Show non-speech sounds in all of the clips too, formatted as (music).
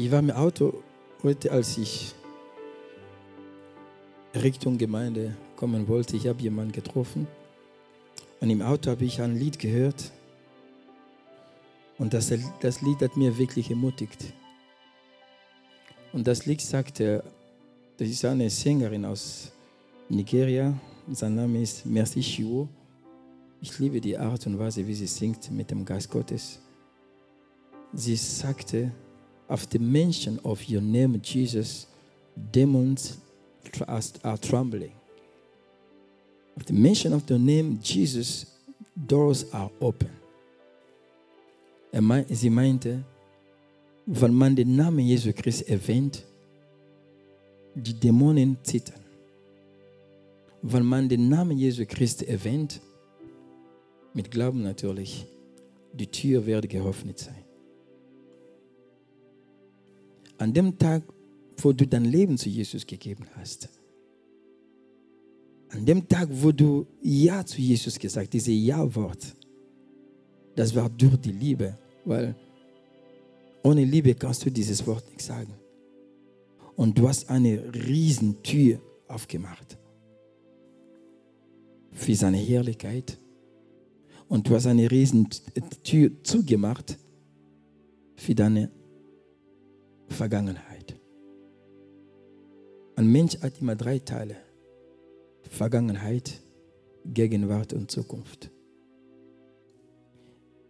Ich war im Auto heute, als ich Richtung Gemeinde kommen wollte. Ich habe jemanden getroffen und im Auto habe ich ein Lied gehört und das, das Lied hat mir wirklich ermutigt. Und das Lied sagte, das ist eine Sängerin aus Nigeria, sein Name ist Merci Chiwo. Ich liebe die Art und Weise, wie sie singt mit dem Geist Gottes. Sie sagte, the mention of your name, Jesus, demons are trembling. Of the mention of the name Jesus, doors are open. Sie meinte, wenn man den Namen Jesu Christi erwähnt, die Dämonen zittern. Wenn man den Namen Jesu Christi erwähnt, mit Glauben natürlich, die Tür wird geöffnet sein. An dem Tag, wo du dein Leben zu Jesus gegeben hast, an dem Tag, wo du Ja zu Jesus gesagt hast, dieses Ja-Wort, das war durch die Liebe, weil ohne Liebe kannst du dieses Wort nicht sagen. Und du hast eine riesen Tür aufgemacht für seine Herrlichkeit. Und du hast eine riesen Tür zugemacht für deine Vergangenheit. Ein Mensch hat immer drei Teile. Vergangenheit, Gegenwart und Zukunft.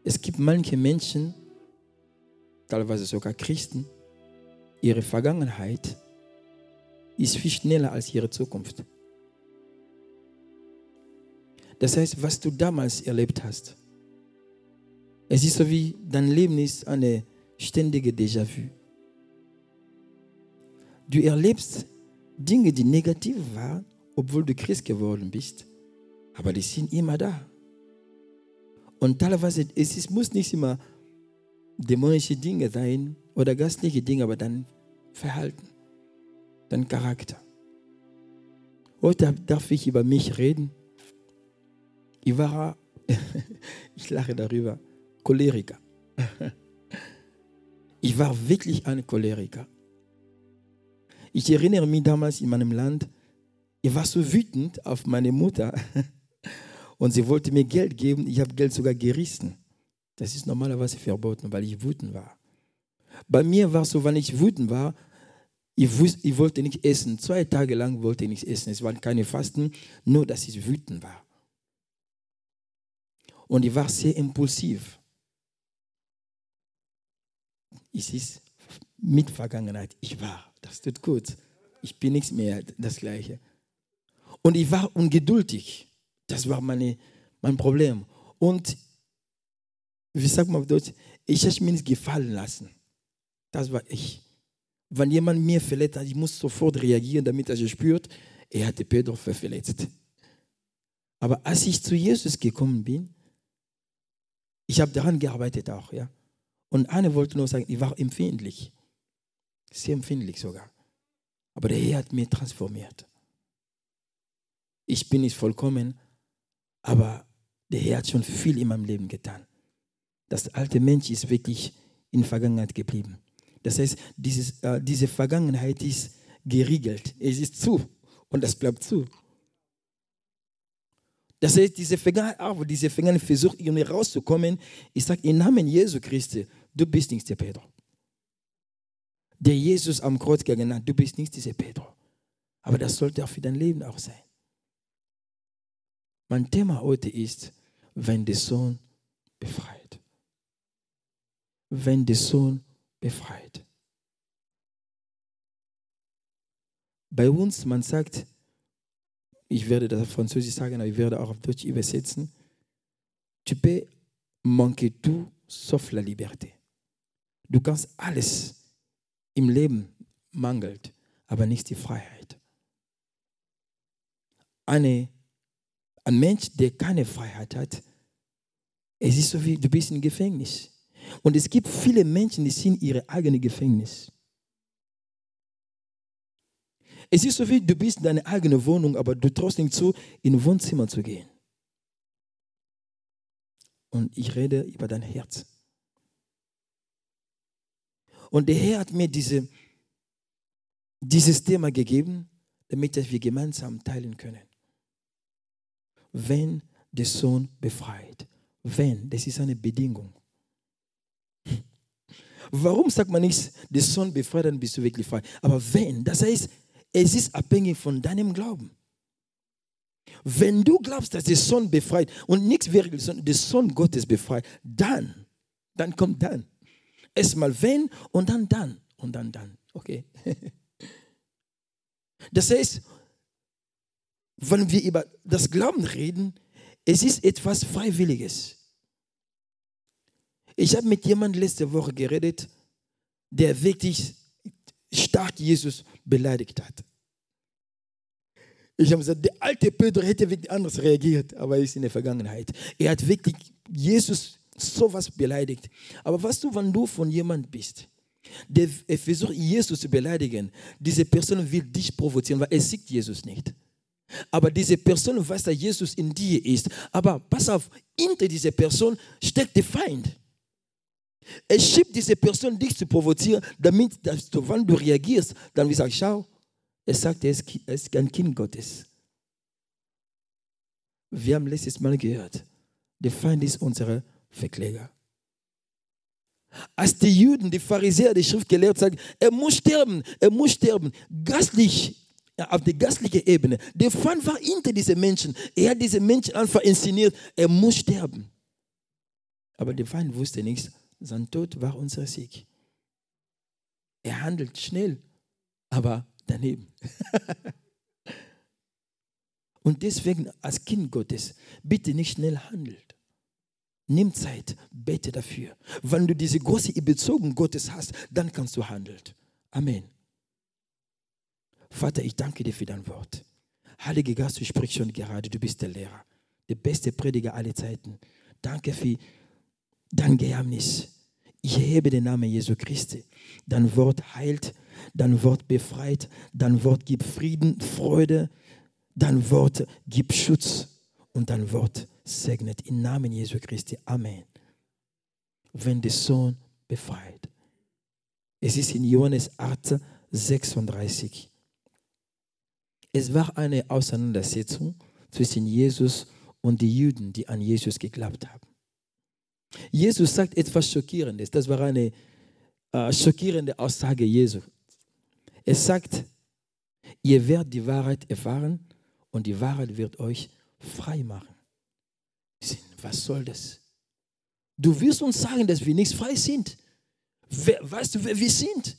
Es gibt manche Menschen, teilweise sogar Christen, ihre Vergangenheit ist viel schneller als ihre Zukunft. Das heißt, was du damals erlebt hast, es ist so wie dein Leben ist eine ständige Déjà-vu. Du erlebst Dinge, die negativ waren, obwohl du Christ geworden bist, aber die sind immer da. Und teilweise, es ist, muss nicht immer dämonische Dinge sein oder geistliche Dinge, aber dein Verhalten, dein Charakter. Heute darf ich über mich reden. Ich war, (laughs) ich lache darüber, Choleriker. (laughs) Ich war wirklich ein Choleriker. Ich erinnere mich damals in meinem Land, ich war so wütend auf meine Mutter (laughs) und sie wollte mir Geld geben. Ich habe Geld sogar gerissen. Das ist normalerweise verboten, weil ich wütend war. Bei mir war es so, wenn ich wütend war, ich, wusste, ich wollte nicht essen. Zwei Tage lang wollte ich nicht essen. Es waren keine Fasten, nur dass ich wütend war. Und ich war sehr impulsiv. Es ist mit Vergangenheit. Ich war. Das tut gut. Ich bin nichts mehr das Gleiche. Und ich war ungeduldig. Das war meine, mein Problem. Und wie sagt man auf Deutsch, ich habe mir nicht gefallen lassen. Das war ich. Wenn jemand mir verletzt hat, ich muss sofort reagieren, damit er spürt, er hatte Pedro verletzt. Aber als ich zu Jesus gekommen bin, ich habe daran gearbeitet auch, ja. Und eine wollte nur sagen, ich war empfindlich. Sehr empfindlich sogar. Aber der Herr hat mich transformiert. Ich bin nicht vollkommen, aber der Herr hat schon viel in meinem Leben getan. Das alte Mensch ist wirklich in Vergangenheit geblieben. Das heißt, dieses, äh, diese Vergangenheit ist geriegelt. Es ist zu und das bleibt zu. Das heißt, diese Vergangenheit, diese Vergangenheit versucht, irgendwie rauszukommen. Ich sage, im Namen Jesu Christi, du bist nicht der Pedro. Der Jesus am Kreuz gegangen hat, du bist nicht dieser Pedro. Aber das sollte auch für dein Leben auch sein. Mein Thema heute ist, wenn der Sohn befreit wenn der Sohn befreit. Bei uns, man sagt, ich werde das auf Französisch sagen, aber ich werde auch auf Deutsch übersetzen, tu peux manquer tout sauf la liberté. Du kannst alles im Leben mangelt, aber nicht die Freiheit. Eine, ein Mensch, der keine Freiheit hat, es ist so wie, du bist im Gefängnis. Und es gibt viele Menschen, die sind ihre eigene Gefängnis. Es ist so wie, du bist in deiner eigenen Wohnung, aber du traust nicht zu, in ein Wohnzimmer zu gehen. Und ich rede über dein Herz. Und der Herr hat mir diese, dieses Thema gegeben, damit wir gemeinsam teilen können. Wenn der Sohn befreit. Wenn, das ist eine Bedingung. (laughs) Warum sagt man nicht, der Sohn befreit, dann bist du wirklich frei? Aber wenn, das heißt, es ist abhängig von deinem Glauben. Wenn du glaubst, dass der Sohn befreit und nichts wirklich, der Sohn Gottes befreit, dann, dann kommt dann. Erstmal wenn und dann dann und dann dann. Okay. (laughs) Das heißt, wenn wir über das Glauben reden, es ist etwas Freiwilliges. Ich habe mit jemandem letzte Woche geredet, der wirklich stark Jesus beleidigt hat. Ich habe gesagt, der alte Pedro hätte wirklich anders reagiert, aber er ist in der Vergangenheit. Er hat wirklich Jesus sowas beleidigt. Aber was du, wenn du von jemand bist, der versucht, Jesus zu beleidigen, diese Person will dich provozieren, weil er sieht Jesus nicht. Aber diese Person weiß, dass Jesus in dir ist. Aber pass auf, hinter dieser Person steckt der Feind. Er schiebt diese Person, dich zu provozieren, damit, dass du, wenn du reagierst, dann wie sagst, schau, er sagt, er ist ein Kind Gottes. Wir haben letztes Mal gehört, der Feind ist unser Verkläger. Als die Juden, die Pharisäer, die Schriftgelehrten sagen, er muss sterben, er muss sterben, gastlich, auf der gastlichen Ebene. Der Feind war hinter diesen Menschen. Er hat diese Menschen einfach inszeniert, er muss sterben. Aber der Feind wusste nichts, sein Tod war unser Sieg. Er handelt schnell, aber daneben. (laughs) Und deswegen als Kind Gottes bitte nicht schnell handelt. Nimm Zeit, bete dafür. Wenn du diese große Überzeugung Gottes hast, dann kannst du handeln. Amen. Vater, ich danke dir für dein Wort. Heiliger Geist, du sprichst schon gerade, du bist der Lehrer, der beste Prediger aller Zeiten. Danke für dein Geheimnis. Ich hebe den Namen Jesu Christi. Dein Wort heilt, dein Wort befreit, dein Wort gibt Frieden, Freude, dein Wort gibt Schutz und dein Wort segnet im Namen Jesu Christi. Amen. Wenn der Sohn befreit. Es ist in Johannes 8, 36. Es war eine Auseinandersetzung zwischen Jesus und den Juden, die an Jesus geglaubt haben. Jesus sagt etwas Schockierendes. Das war eine äh, schockierende Aussage Jesu. Er sagt, ihr werdet die Wahrheit erfahren und die Wahrheit wird euch frei machen. Was soll das? Du wirst uns sagen, dass wir nicht frei sind. weißt du, wer wir sind?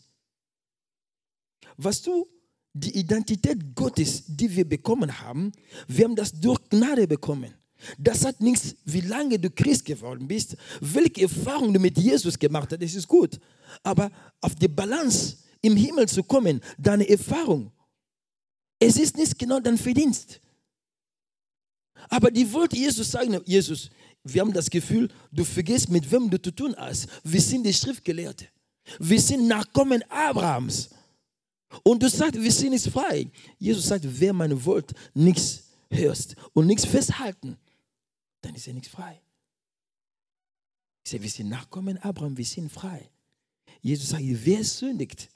Weißt du, die Identität Gottes, die wir bekommen haben, wir haben das durch Gnade bekommen. Das hat nichts, wie lange du Christ geworden bist, welche Erfahrungen du mit Jesus gemacht hast, das ist gut. Aber auf die Balance im Himmel zu kommen, deine Erfahrung, es ist nicht genau dein Verdienst. Aber die wollte Jesus sagen, Jesus, wir haben das Gefühl, du vergisst, mit wem du zu tun hast. Wir sind die Schriftgelehrte. Wir sind Nachkommen Abrahams. Und du sagst, wir sind nicht frei. Jesus sagt, wer mein Wort nichts hörst und nichts festhalten, dann ist er nichts frei. Ich sage, wir sind Nachkommen Abraham, wir sind frei. Jesus sagt, wer sündigt,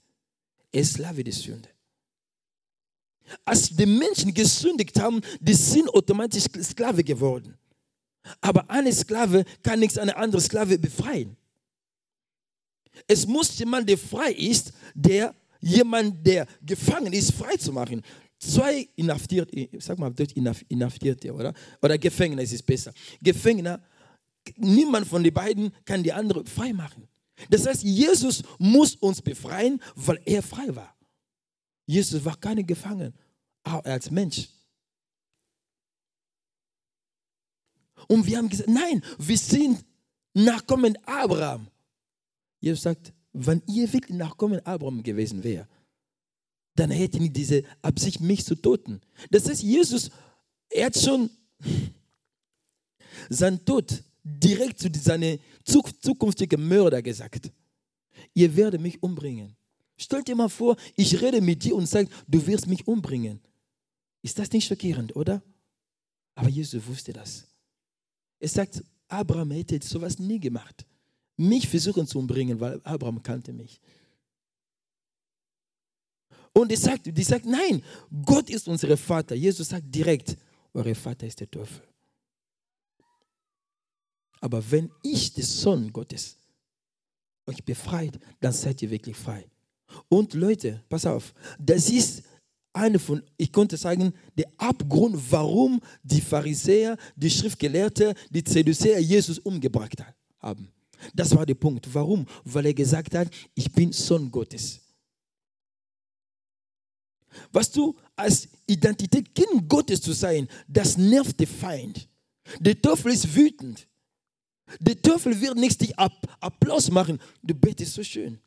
er ist Sklave der Sünde. Als die Menschen gesündigt haben, die sind automatisch Sklave geworden. Aber eine Sklave kann nichts eine andere Sklave befreien. Es muss jemand, der frei ist, der jemand, der gefangen ist, frei zu machen. Zwei inhaftiert, sag mal inhaftierte, oder? Oder Gefängnis ist besser. Gefängner, niemand von den beiden kann die andere frei machen. Das heißt, Jesus muss uns befreien, weil er frei war. Jesus war keine Gefangene, auch als Mensch. Und wir haben gesagt, nein, wir sind Nachkommen Abraham. Jesus sagt, wenn ihr wirklich Nachkommen Abraham gewesen wäre, dann hätte ihr diese Absicht, mich zu töten. Das heißt, Jesus, er hat schon sein Tod direkt zu seinem zukünftigen Mörder gesagt. Ihr werdet mich umbringen. Stell dir mal vor, ich rede mit dir und sage, du wirst mich umbringen. Ist das nicht schockierend, oder? Aber Jesus wusste das. Er sagt, Abraham hätte sowas nie gemacht. Mich versuchen zu umbringen, weil Abraham kannte mich. Und die sagt, die sagt, nein, Gott ist unser Vater. Jesus sagt direkt, euer Vater ist der Teufel. Aber wenn ich, der Sohn Gottes, euch befreit, dann seid ihr wirklich frei. Und Leute, pass auf, das ist eine von, ich konnte sagen, der Abgrund, warum die Pharisäer, die Schriftgelehrten, die Zedusäer Jesus umgebracht haben. Das war der Punkt. Warum? Weil er gesagt hat, ich bin Sohn Gottes. Was du als Identität, Kind Gottes zu sein, das nervt den Feind. Der Teufel ist wütend. Der Teufel wird nicht dich Applaus machen. Du betest so schön.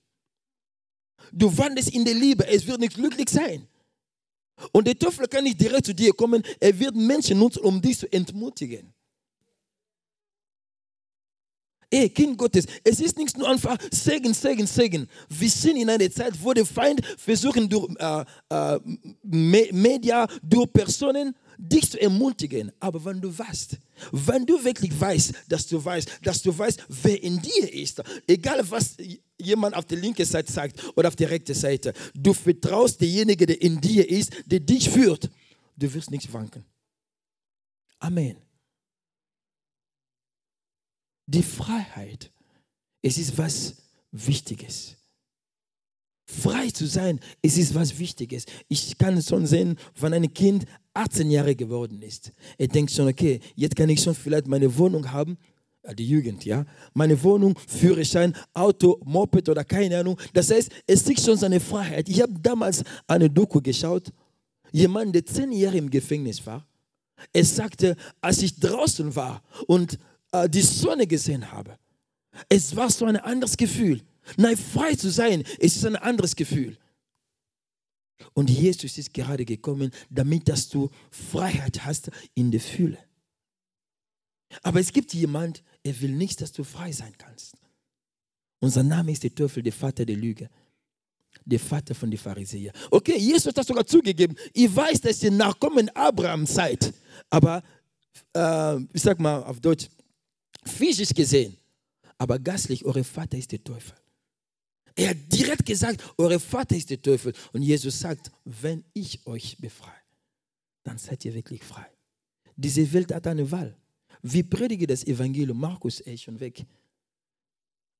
Du wandelst in der Liebe. Es wird nicht glücklich sein. Und der Teufel kann nicht direkt zu dir kommen. Er wird Menschen nutzen, um dich zu entmutigen. Ey, Kind Gottes, es ist nicht nur einfach Segen, Segen, Segen. Wir sind in einer Zeit, wo der Feind versuchen durch äh, äh, Media, durch Personen, dich zu ermutigen. Aber wenn du weißt, wenn du wirklich weißt, dass du weißt, dass du weißt, wer in dir ist, egal was jemand auf der linken Seite sagt oder auf der rechten Seite, du vertraust derjenige, der in dir ist, der dich führt, du wirst nicht wanken. Amen. Die Freiheit, es ist was Wichtiges. Frei zu sein, es ist was Wichtiges. Ich kann schon sehen, wenn ein Kind 18 Jahre geworden ist. Er denkt schon, okay, jetzt kann ich schon vielleicht meine Wohnung haben. Die Jugend, ja. Meine Wohnung, Führerschein, Auto, Moped oder keine Ahnung. Das heißt, es sieht schon seine Freiheit. Ich habe damals eine Doku geschaut. Jemand, der zehn Jahre im Gefängnis war. Er sagte, als ich draußen war und äh, die Sonne gesehen habe, es war so ein anderes Gefühl. Nein, frei zu sein, es ist ein anderes Gefühl. Und Jesus ist gerade gekommen, damit dass du Freiheit hast in der Fülle. Aber es gibt jemand, er will nicht, dass du frei sein kannst. Unser Name ist der Teufel, der Vater der Lüge. Der Vater von den Pharisäern. Okay, Jesus hat das sogar zugegeben. Ich weiß, dass ihr Nachkommen Abraham seid. Aber, äh, ich sag mal auf Deutsch, physisch gesehen. Aber gastlich, euer Vater ist der Teufel. Er hat direkt gesagt, euer Vater ist der Teufel. Und Jesus sagt, wenn ich euch befreie, dann seid ihr wirklich frei. Diese Welt hat eine Wahl. Wir predigen das Evangelium, Markus ist schon weg.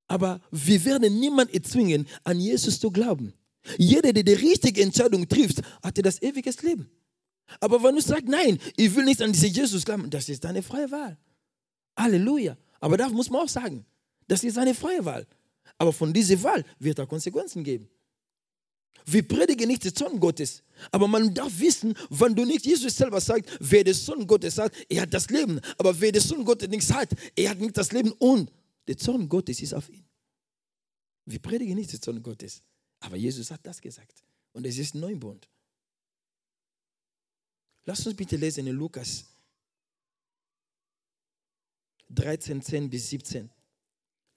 Aber wir werden niemanden erzwingen, an Jesus zu glauben. Jeder, der die richtige Entscheidung trifft, hatte das ewige Leben. Aber wenn du sagst, nein, ich will nicht an diesen Jesus glauben, das ist deine freie Wahl. Halleluja. Aber da muss man auch sagen, das ist eine freie Wahl. Aber von dieser Wahl wird es Konsequenzen geben. Wir predigen nicht den Sohn Gottes. Aber man darf wissen, wenn du nicht Jesus selber sagt, wer den Sohn Gottes hat, er hat das Leben. Aber wer den Sohn Gottes nichts hat, er hat nicht das Leben und der Sohn Gottes ist auf ihn. Wir predigen nicht den Sohn Gottes. Aber Jesus hat das gesagt. Und es ist Neubund. Lass uns bitte lesen in Lukas 13, 10 bis 17.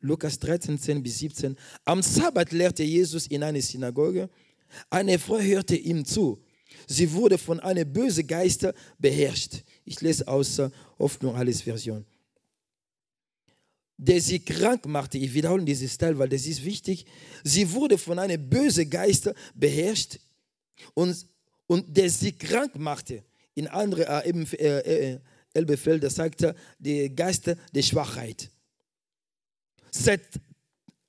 Lukas 13, 10 bis 17. Am Sabbat lehrte Jesus in einer Synagoge. Eine Frau hörte ihm zu. Sie wurde von einem bösen Geist beherrscht. Ich lese aus Hoffnung alles Version. Der sie krank machte. Ich wiederhole dieses Teil, weil das ist wichtig. Sie wurde von einem bösen Geist beherrscht und, und der sie krank machte. In andere äh, eben, äh, äh, Elbefelder sagte, der Geist der Schwachheit. Seit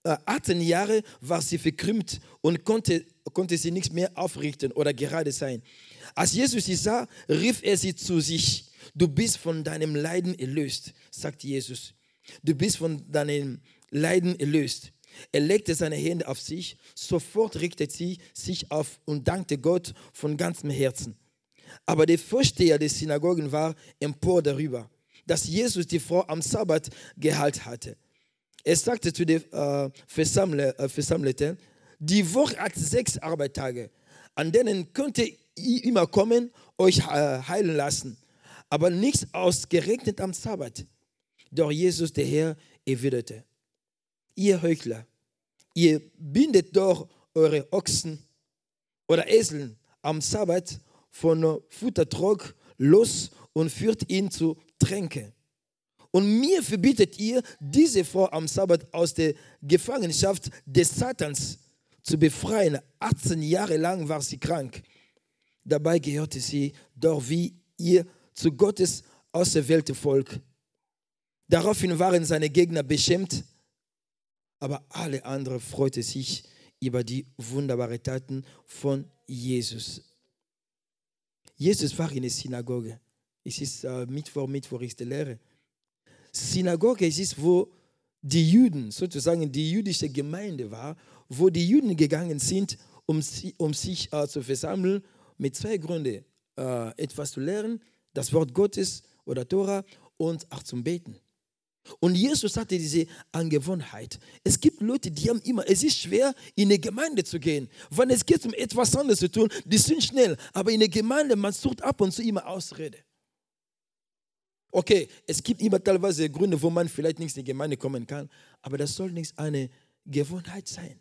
18 äh, Jahren war sie verkrümmt und konnte, konnte sie nichts mehr aufrichten oder gerade sein. Als Jesus sie sah, rief er sie zu sich. Du bist von deinem Leiden erlöst, sagt Jesus. Du bist von deinem Leiden erlöst. Er legte seine Hände auf sich, sofort richtete sie sich auf und dankte Gott von ganzem Herzen. Aber der Vorsteher des Synagogen war empor darüber, dass Jesus die Frau am Sabbat geheilt hatte. Er sagte zu den äh, Versammelten, die Woche hat sechs Arbeitstage, an denen könnt ihr immer kommen, euch heilen lassen, aber nichts ausgerechnet am Sabbat. Doch Jesus, der Herr, erwiderte, ihr Heuchler, ihr bindet doch eure Ochsen oder Eseln am Sabbat von Futtertrog los und führt ihn zu Tränke. Und mir verbietet ihr, diese Frau am Sabbat aus der Gefangenschaft des Satans zu befreien. 18 Jahre lang war sie krank. Dabei gehörte sie doch wie ihr zu Gottes auserwählte Volk. Daraufhin waren seine Gegner beschämt, aber alle anderen freuten sich über die wunderbaren Taten von Jesus. Jesus war in der Synagoge. Es ist äh, Mittwoch, Mittwoch ist die Lehre. Synagoge ist, wo die Juden, sozusagen die jüdische Gemeinde war, wo die Juden gegangen sind, um, um sich äh, zu versammeln, mit zwei Gründen. Äh, etwas zu lernen, das Wort Gottes oder Tora und auch zum Beten. Und Jesus hatte diese Angewohnheit. Es gibt Leute, die haben immer, es ist schwer, in eine Gemeinde zu gehen. Wenn es geht, um etwas anderes zu tun, die sind schnell. Aber in der Gemeinde, man sucht ab und zu immer Ausrede. Okay, es gibt immer teilweise Gründe, wo man vielleicht nicht in die Gemeinde kommen kann, aber das soll nicht eine Gewohnheit sein.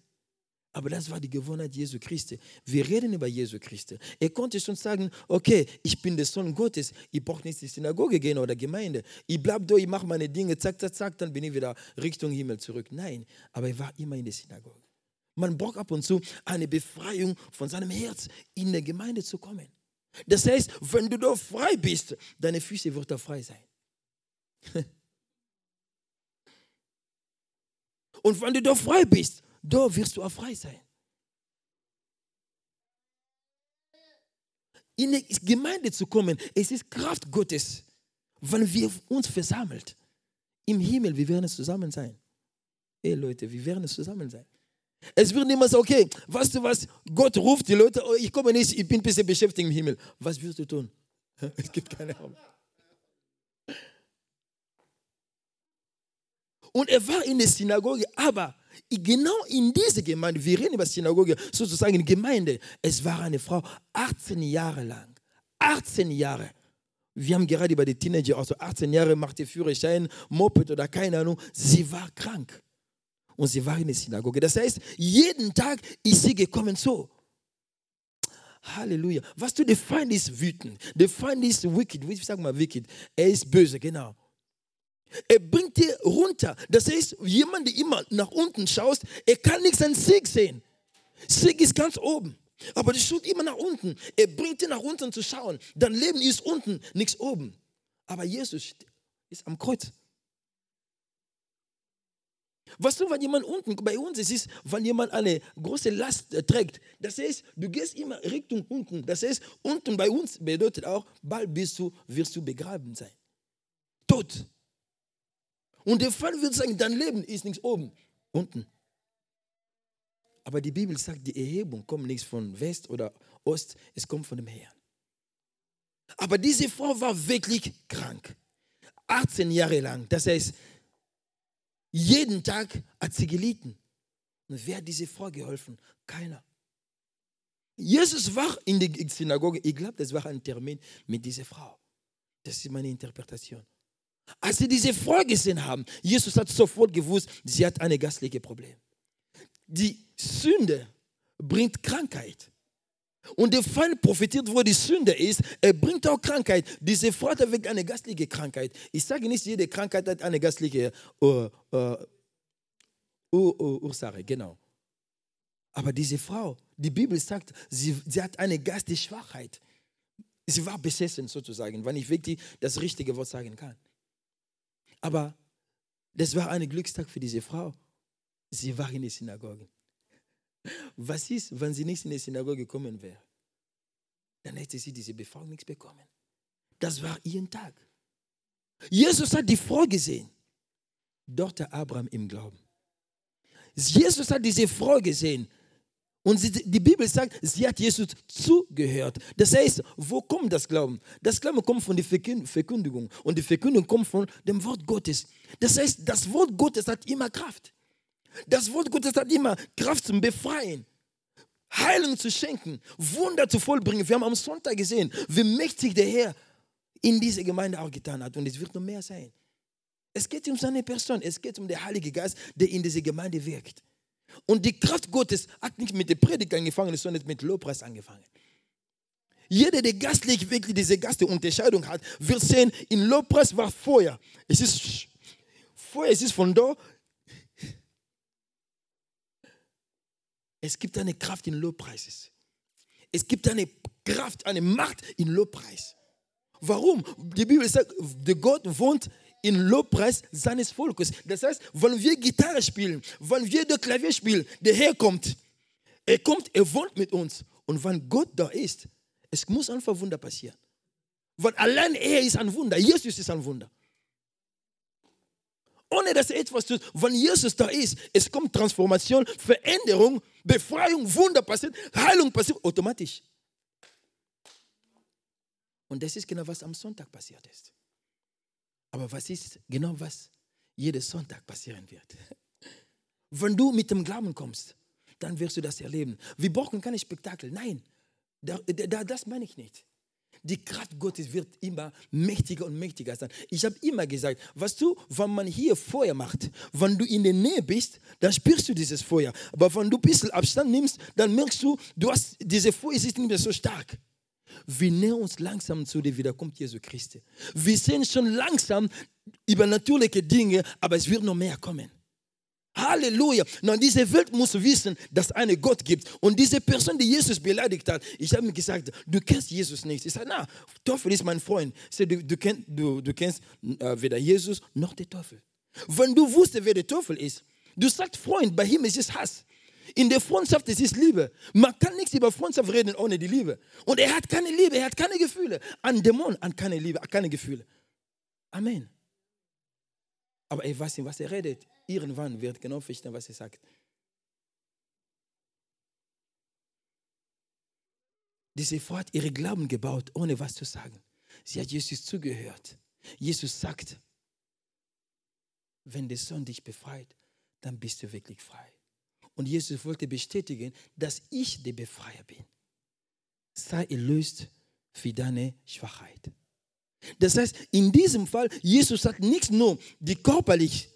Aber das war die Gewohnheit Jesu Christi. Wir reden über Jesu Christi. Er konnte schon sagen, okay, ich bin der Sohn Gottes, ich brauche nicht in die Synagoge gehen oder Gemeinde. Ich bleibe da, ich mache meine Dinge, zack, zack, zack, dann bin ich wieder Richtung Himmel zurück. Nein, aber er war immer in der Synagoge. Man braucht ab und zu eine Befreiung von seinem Herz, in der Gemeinde zu kommen. Das heißt, wenn du da frei bist, deine Füße wird da frei sein. Und wenn du da frei bist, da wirst du auch frei sein. In die Gemeinde zu kommen, es ist Kraft Gottes, wenn wir uns versammelt. Im Himmel, wir werden zusammen sein. Ey Leute, wir werden zusammen sein. Es wird so, okay, weißt du was, Gott ruft die Leute, oh, ich komme nicht, ich bin ein bisschen beschäftigt im Himmel. Was wirst du tun? (laughs) Es gibt keine Ahnung. Und er war in der Synagoge, aber genau in dieser Gemeinde, wir reden über Synagoge, sozusagen Gemeinde, es war eine Frau 18 Jahre lang. 18 Jahre. Wir haben gerade über die Teenager, also 18 Jahre macht ihr Führerschein, Moped oder keine Ahnung. Sie war krank. Und sie war in der Synagoge. Das heißt, jeden Tag ist sie gekommen so. Halleluja. Was du, der Feind ist wütend. Der Feind ist wicked. Ich sag mal wicked. Er ist böse, genau. Er bringt dir runter. Das heißt, jemand, der immer nach unten schaust, er kann nichts an Sieg sehen. Sieg ist ganz oben. Aber du schaut immer nach unten. Er bringt dir nach unten zu schauen. Dein Leben ist unten, nichts oben. Aber Jesus ist am Kreuz. Was du, wenn jemand unten, bei uns ist es, wenn jemand eine große Last äh, trägt, das heißt, du gehst immer Richtung unten. Das heißt, unten bei uns bedeutet auch, bald bist du, wirst du begraben sein. Tot. Und der Fall wird sagen, dein Leben ist nichts oben, unten. Aber die Bibel sagt, die Erhebung kommt nicht von West oder Ost, es kommt von dem Herrn. Aber diese Frau war wirklich krank. 18 Jahre lang. Das heißt, jeden Tag hat sie gelitten. Und wer hat diese Frau geholfen? Keiner. Jesus war in der Synagoge. Ich glaube, das war ein Termin mit dieser Frau. Das ist meine Interpretation. Als sie diese Frau gesehen haben, Jesus hat sofort gewusst, sie hat ein gastliches Problem. Die Sünde bringt Krankheit. Und der Feind profitiert, wo die Sünde ist. Er bringt auch Krankheit. Diese Frau hat eine gastliche Krankheit. Ich sage nicht, jede Krankheit hat eine gastliche uh, uh, uh, Ursache, genau. Aber diese Frau, die Bibel sagt, sie, sie hat eine geistige Schwachheit. Sie war besessen sozusagen, wenn ich wirklich das richtige Wort sagen kann. Aber das war ein Glückstag für diese Frau. Sie war in der Synagoge. Was ist, wenn sie nicht in die Synagoge gekommen wäre? Dann hätte sie diese Befragung nichts bekommen. Das war ihr Tag. Jesus hat die Frau gesehen. Dort der Abraham im Glauben. Jesus hat diese Frau gesehen. Und sie, die Bibel sagt, sie hat Jesus zugehört. Das heißt, wo kommt das Glauben? Das Glauben kommt von der Verkündigung. Und die Verkündigung kommt von dem Wort Gottes. Das heißt, das Wort Gottes hat immer Kraft. Das Wort Gottes hat immer Kraft zum Befreien. Heilung zu schenken, Wunder zu vollbringen. Wir haben am Sonntag gesehen, wie mächtig der Herr in dieser Gemeinde auch getan hat. Und es wird noch mehr sein. Es geht um seine Person, es geht um den Heiligen Geist, der in dieser Gemeinde wirkt. Und die Kraft Gottes hat nicht mit der Predigt angefangen, sondern mit Lobpreis angefangen. Jeder, der gastlich wirklich diese Gastunterscheidung hat, wird sehen, in Lobpreis war Feuer. Es ist Feuer, es ist von da. Es gibt eine Kraft in Lobpreises. Es gibt eine Kraft, eine Macht in Lobpreis. Warum? Die Bibel sagt, der Gott wohnt in Lobpreis seines Volkes. Das heißt, wenn wir Gitarre spielen, wenn wir das Klavier spielen, der Herr kommt. Er kommt, er wohnt mit uns. Und wenn Gott da ist, es muss einfach Wunder passieren. Weil allein er ist ein Wunder. Jesus ist ein Wunder. Ohne dass er etwas tut. Wenn Jesus da ist, es kommt Transformation, Veränderung, Befreiung, Wunder passiert, Heilung passiert automatisch. Und das ist genau, was am Sonntag passiert ist. Aber was ist genau, was jeden Sonntag passieren (laughs) wird? Wenn du mit dem Glauben kommst, dann wirst du das erleben. Wir brauchen keine Spektakel. Nein, das meine ich nicht. Die Kraft Gottes wird immer mächtiger und mächtiger sein. Ich habe immer gesagt, was du, wenn man hier Feuer macht, wenn du in der Nähe bist, dann spürst du dieses Feuer. Aber wenn du ein bisschen Abstand nimmst, dann merkst du, du hast, diese Feuer ist nicht mehr so stark. Wir nähern uns langsam zu der Wiederkunft Jesu Christi. Wir sehen schon langsam übernatürliche Dinge, aber es wird noch mehr kommen. Halleluja. Und diese Welt muss wissen, dass es einen Gott gibt. Und diese Person, die Jesus beleidigt hat, ich habe mir gesagt, du kennst Jesus nicht. Ich sage, na, Teufel ist mein Freund. Ich sage, du, du, kenn, du, du kennst weder Jesus noch den Teufel. Wenn du wusstest, wer der Teufel ist, du sagst Freund, bei ihm ist es Hass. In der Freundschaft ist es Liebe. Man kann nichts über Freundschaft reden ohne die Liebe. Und er hat keine Liebe, er hat keine Gefühle. Ein Dämon hat keine Liebe, keine Gefühle. Amen. Aber er weiß nicht, was er redet. Irgendwann wird genau verstehen, was er sagt. Diese Frau hat ihre Glauben gebaut, ohne was zu sagen. Sie hat Jesus zugehört. Jesus sagt, wenn der Sohn dich befreit, dann bist du wirklich frei. Und Jesus wollte bestätigen, dass ich der Befreier bin. Sei erlöst für deine Schwachheit. Das heißt, in diesem Fall, Jesus hat nicht nur die körperliche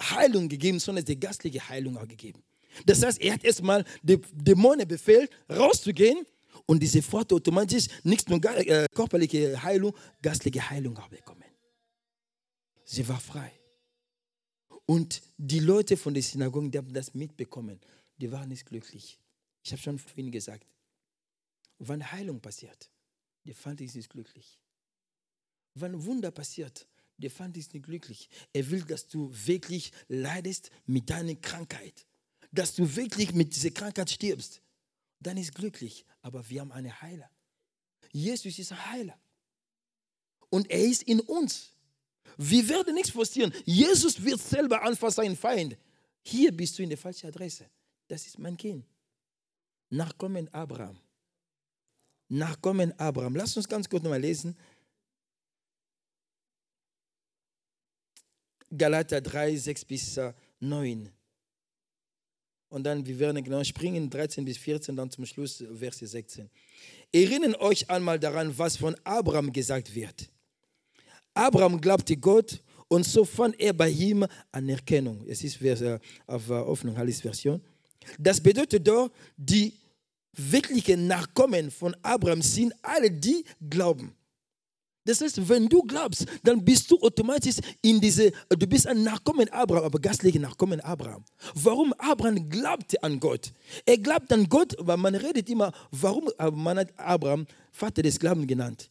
Heilung gegeben, sondern die geistliche Heilung auch gegeben. Das heißt, er hat erstmal die Dämonen befehlt, rauszugehen und diese sofort automatisch nicht nur äh, körperliche Heilung, geistliche Heilung auch bekommen. Sie war frei. Und die Leute von der Synagoge, die haben das mitbekommen, die waren nicht glücklich. Ich habe schon vorhin gesagt, wann Heilung passiert, die fanden sich nicht glücklich. Wenn Wunder passiert, der fand es nicht glücklich. Er will, dass du wirklich leidest mit deiner Krankheit. Dass du wirklich mit dieser Krankheit stirbst. Dann ist glücklich. Aber wir haben einen Heiler. Jesus ist ein Heiler. Und er ist in uns. Wir werden nichts forcieren. Jesus wird selber einfach sein Feind. Hier bist du in der falschen Adresse. Das ist mein Kind. Nachkommen Abraham. Nachkommen Abraham. Lass uns ganz kurz nochmal lesen. Galater 3, 6 bis 9. Und dann, wir werden genau springen, 13 bis 14, dann zum Schluss, Vers 16. Erinnert euch einmal daran, was von Abraham gesagt wird. Abraham glaubte Gott und so fand er bei ihm Anerkennung. Es ist Vers, äh, auf Hoffnung, Hallis Version. Das bedeutet doch, die wirklichen Nachkommen von Abraham sind alle, die glauben. Das heißt, wenn du glaubst, dann bist du automatisch in diese, du bist ein Nachkommen Abraham, aber gastlicher Nachkommen Abraham. Warum Abraham glaubte an Gott? Er glaubt an Gott, weil man redet immer, warum man hat Abraham Vater des Glaubens genannt.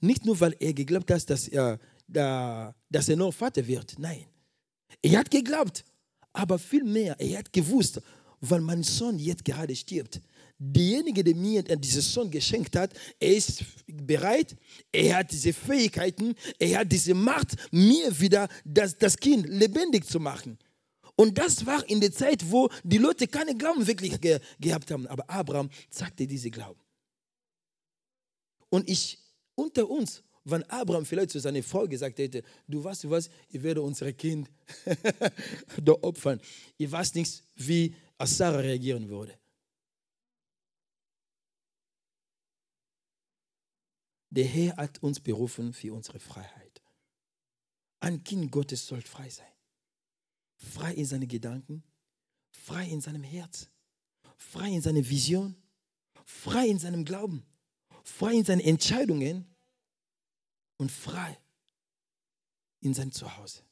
Nicht nur, weil er geglaubt hat, dass er, dass er noch Vater wird. Nein. Er hat geglaubt, aber viel mehr, er hat gewusst, weil mein Sohn jetzt gerade stirbt derjenige, der mir diesen Sohn geschenkt hat, er ist bereit, er hat diese Fähigkeiten, er hat diese Macht, mir wieder das, das Kind lebendig zu machen. Und das war in der Zeit, wo die Leute keine Glauben wirklich ge gehabt haben. Aber Abraham zeigte diese Glauben. Und ich, unter uns, wenn Abraham vielleicht zu seiner Frau gesagt hätte, du weißt was, ich werde unser Kind (laughs) da opfern. Ich weiß nicht, wie Sarah reagieren würde. Der Herr hat uns berufen für unsere Freiheit. Ein Kind Gottes soll frei sein. Frei in seinen Gedanken, frei in seinem Herz, frei in seiner Vision, frei in seinem Glauben, frei in seinen Entscheidungen und frei in seinem Zuhause.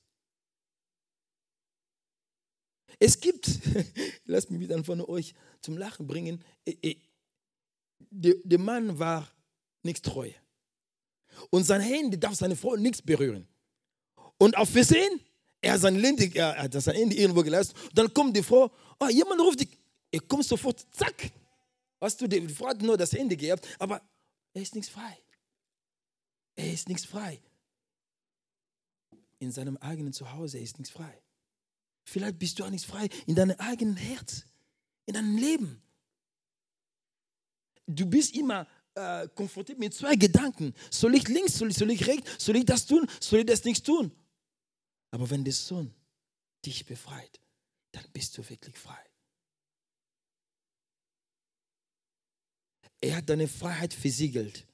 Es gibt, (laughs) lasst mich wieder von euch zum Lachen bringen, äh, äh, der, Mann war nichts treu. Und sein Handy darf seine Frau nichts berühren. Und auf Versehen, er hat sein Handy, er hat sein Handy irgendwo gelassen. Dann kommt die Frau, oh, jemand ruft dich. Er kommt sofort, zack. Hast du, die Frau hat nur das Handy gehabt, aber er ist nichts frei. Er ist nichts frei. In seinem eigenen Zuhause ist nichts frei. Vielleicht bist du auch nichts frei in deinem eigenen Herz, in deinem Leben. Du bist immer äh, konfrontiert mit zwei Gedanken. Soll ich links, soll ich, soll ich rechts, soll ich das tun, soll ich das nicht tun? Aber wenn der Sohn dich befreit, dann bist du wirklich frei. Er hat deine Freiheit versiegelt.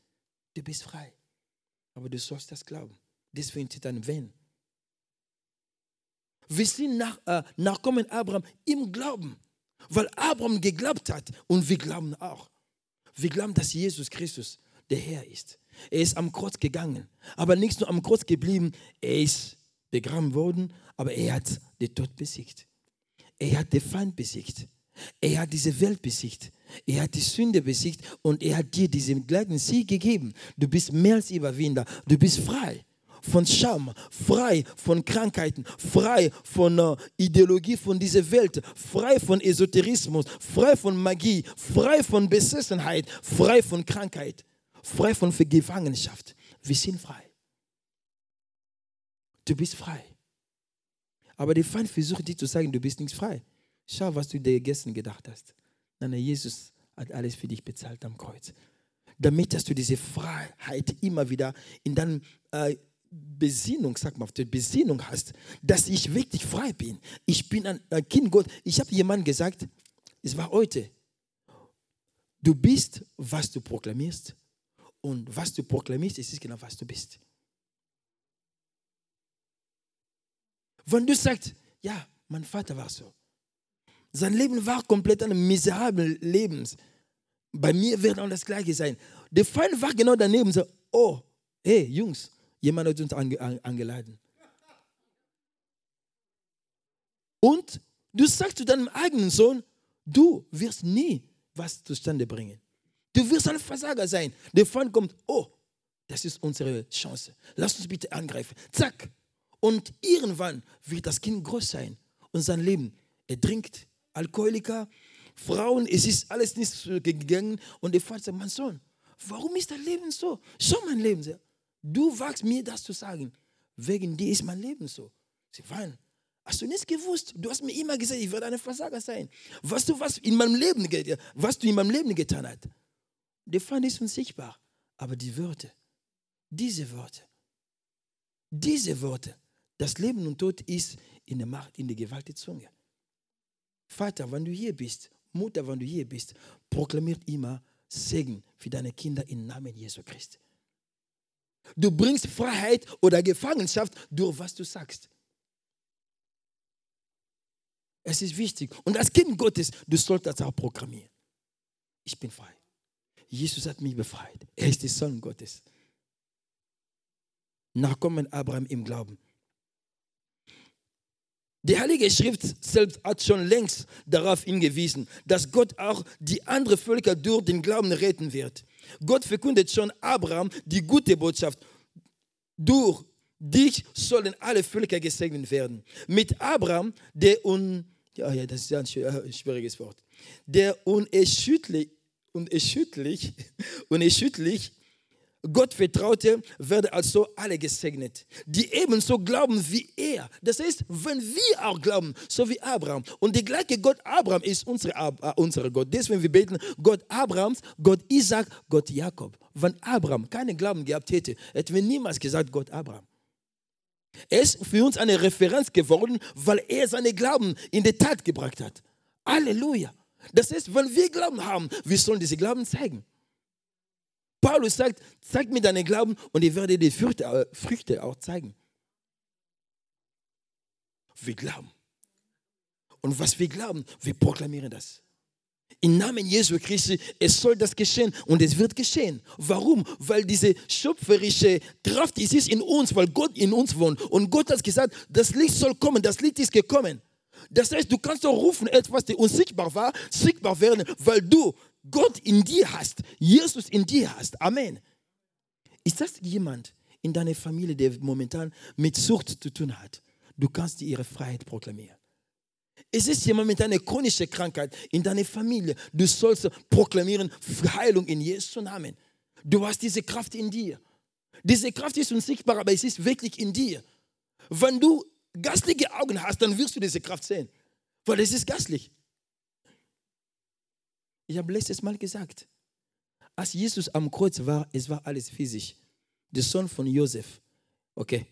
Du bist frei. Aber du sollst das glauben. Deswegen steht ein Wenn. Wir sind nach, äh, Nachkommen Abraham im Glauben, weil Abraham geglaubt hat und wir glauben auch. Wir glauben, dass Jesus Christus der Herr ist. Er ist am Kreuz gegangen, aber nicht nur am Kreuz geblieben, er ist begraben worden, aber er hat den Tod besiegt. Er hat den Feind besiegt. Er hat diese Welt besiegt. Er hat die Sünde besiegt und er hat dir diesen gleichen Sieg gegeben. Du bist mehr als Überwinder. Du bist frei von Scham, frei von Krankheiten, frei von äh, Ideologie von dieser Welt, frei von Esoterismus, frei von Magie, frei von Besessenheit, frei von Krankheit, frei von Gefangenschaft. Wir sind frei. Du bist frei. Aber der Feind versucht dir zu sagen, du bist nicht frei. Schau, was du dir gestern gedacht hast. Nein, Jesus hat alles für dich bezahlt am Kreuz. Damit, dass du diese Freiheit immer wieder in deinem äh, Besinnung, sag mal, auf der Besinnung hast, dass ich wirklich frei bin. Ich bin ein, Kind Gott. Ich habe jemandem gesagt, es war heute, du bist, was du proklamierst. Und was du proklamierst, ist genau, was du bist. Wenn du sagst, ja, mein Vater war so. Sein Leben war komplett ein miserables Leben. Bei mir wird auch das Gleiche sein. Der Feind war genau daneben so, oh, hey Jungs, jemand hat uns ange angeladen. Und du sagst zu deinem eigenen Sohn, du wirst nie was zustande bringen. Du wirst ein Versager sein. Der Feind kommt, oh, das ist unsere Chance. Lass uns bitte angreifen. Zack. Und irgendwann wird das Kind groß sein und sein Leben. Er trinkt, Alkoholiker, Frauen, es ist alles nicht gegangen. Und der Vater sagt, mein Sohn, warum ist dein Leben so? Schau mein Leben. Du wagst mir das zu sagen. Wegen dir ist mein Leben so. Sie weinen. Hast du nicht gewusst? Du hast mir immer gesagt, ich werde ein Versager sein. Was du was in meinem Leben, was du in meinem Leben getan hast. Der Feind ist unsichtbar. Aber die Worte, diese Worte, diese Worte, das Leben und Tod ist in der Macht, in der Gewalt der Zunge. Vater, wenn du hier bist, Mutter, wenn du hier bist, proklamiert immer Segen für deine Kinder im Namen Jesu Christi. Du bringst Freiheit oder Gefangenschaft durch was du sagst. Es ist wichtig. Und als Kind Gottes, du solltest das auch programmieren. Ich bin frei. Jesus hat mich befreit. Er ist der Sohn Gottes. Nachkommen Abraham im Glauben. Die Heilige Schrift selbst hat schon längst darauf hingewiesen, dass Gott auch die anderen Völker durch den Glauben retten wird. Gott verkündet schon Abraham die gute Botschaft. Durch dich sollen alle Völker gesegnet werden. Mit Abraham, der un, ja, ja, das ist ein äh, schwieriges Wort, der unerschütterlich, unerschütterlich, (laughs) unerschütterlich Gott vertraute, werden also alle gesegnet, die ebenso glauben wie er. Das heißt, wenn wir auch glauben, so wie Abraham, und der gleiche Gott Abraham ist unsere, äh, Gott. Deswegen wir beten, Gott Abrahams, Gott Isaac, Gott Jakob. Wenn Abraham keinen Glauben gehabt hätte, hätten wir niemals gesagt, Gott Abraham. Er ist für uns eine Referenz geworden, weil er seine Glauben in die Tat gebracht hat. Halleluja. Das heißt, wenn wir Glauben haben, wir sollen diese Glauben zeigen. Paulus sagt, zeig mir deinen Glauben und ich werde die Früchte auch zeigen. Wir glauben. Und was wir glauben, wir proklamieren das. Im Namen Jesu Christi, es soll das geschehen und es wird geschehen. Warum? Weil diese schöpferische Kraft ist in uns, weil Gott in uns wohnt. Und Gott hat gesagt, das Licht soll kommen, das Licht ist gekommen. Das heißt, du kannst auch rufen, etwas, das unsichtbar war, sichtbar werden, weil du Gott in dir hast, Jesus in dir hast. Amen. Ist das jemand in deiner Familie, der momentan mit Sucht zu tun hat? Du kannst ihre Freiheit proklamieren. Es ist jemand mit einer chronischen Krankheit in deiner Familie. Du sollst proklamieren Heilung in Jesu Namen. Du hast diese Kraft in dir. Diese Kraft ist unsichtbar, aber es ist wirklich in dir. Wenn du gastliche Augen hast, dann wirst du diese Kraft sehen, weil es ist gastlich. Ich habe letztes Mal gesagt, als Jesus am Kreuz war, es war alles physisch. Der Sohn von Josef, okay,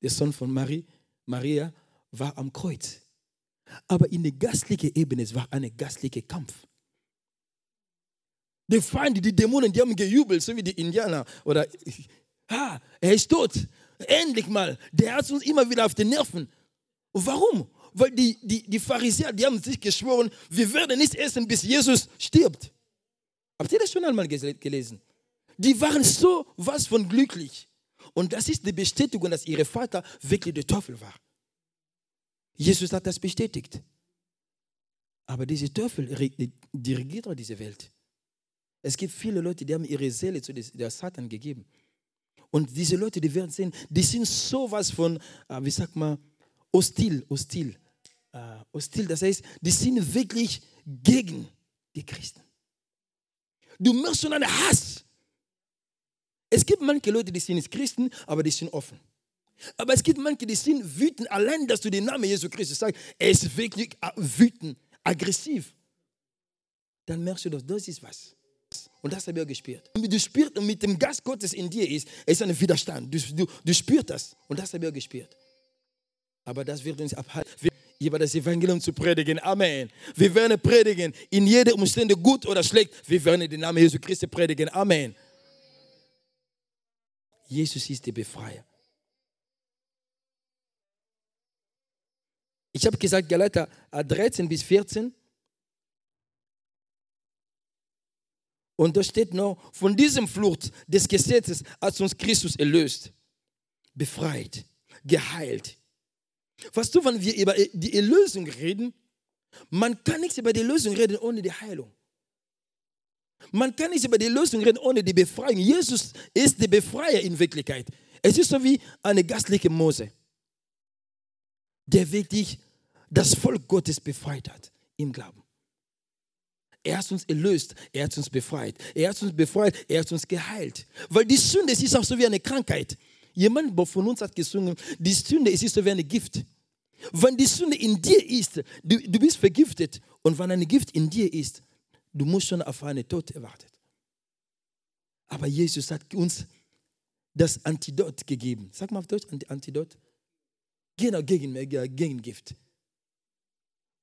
der Sohn von Marie, Maria war am Kreuz. Aber in der gastlichen Ebene, es war ein gastlicher Kampf. Die Feinde, die Dämonen, die haben gejubelt, so wie die Indianer. Oder, (laughs) ah, er ist tot. Endlich mal. Der hat uns immer wieder auf den Nerven. Warum? Weil die, die, die Pharisäer, die haben sich geschworen, wir werden nicht essen, bis Jesus stirbt. Habt ihr das schon einmal gelesen? Die waren so was von glücklich. Und das ist die Bestätigung, dass ihr Vater wirklich der Teufel war. Jesus hat das bestätigt. Aber dieser Teufel dirigiert auch diese Welt. Es gibt viele Leute, die haben ihre Seele zu der Satan gegeben. Und diese Leute, die werden sehen, die sind sowas von, äh, wie sagt man, hostil, hostil. Äh, hostil, das heißt, die sind wirklich gegen die Christen. Du merkst schon einen Hass. Es gibt manche Leute, die sind Christen, aber die sind offen. Aber es gibt manche, die sind wütend, allein, dass du den Namen Jesu Christus sagst. Er ist wirklich äh, wütend, aggressiv. Dann merkst du, dass das ist was. Und das habe ich auch gespürt. Du spürst, mit dem Geist Gottes in dir ist, es ist ein Widerstand. Du, du, du spürst das. Und das habe ich auch gespürt. Aber das wird uns abhalten, über das Evangelium zu predigen. Amen. Wir werden predigen, in jeder Umstände gut oder schlecht. Wir werden den Namen Jesu Christi predigen. Amen. Jesus ist der Befreier. Ich habe gesagt, Galater 13 bis 14. Und da steht noch, von diesem Flucht des Gesetzes hat uns Christus erlöst, befreit, geheilt. Weißt du, wenn wir über die Erlösung reden, man kann nichts über die Erlösung reden ohne die Heilung. Man kann nicht über die Erlösung reden ohne die Befreiung. Jesus ist der Befreier in Wirklichkeit. Es ist so wie eine gastliche Mose, der wirklich das Volk Gottes befreit hat im Glauben. Er hat uns erlöst, er hat uns befreit. Er hat uns befreit, er hat uns geheilt. Weil die Sünde ist auch so wie eine Krankheit. Jemand von uns hat gesungen, die Sünde ist so wie eine Gift. Wenn die Sünde in dir ist, du, du bist vergiftet. Und wenn eine Gift in dir ist, du musst schon auf einen Tod erwartet. Aber Jesus hat uns das Antidot gegeben. Sag mal auf Deutsch, Antidot. Genau, gegen, gegen Gift.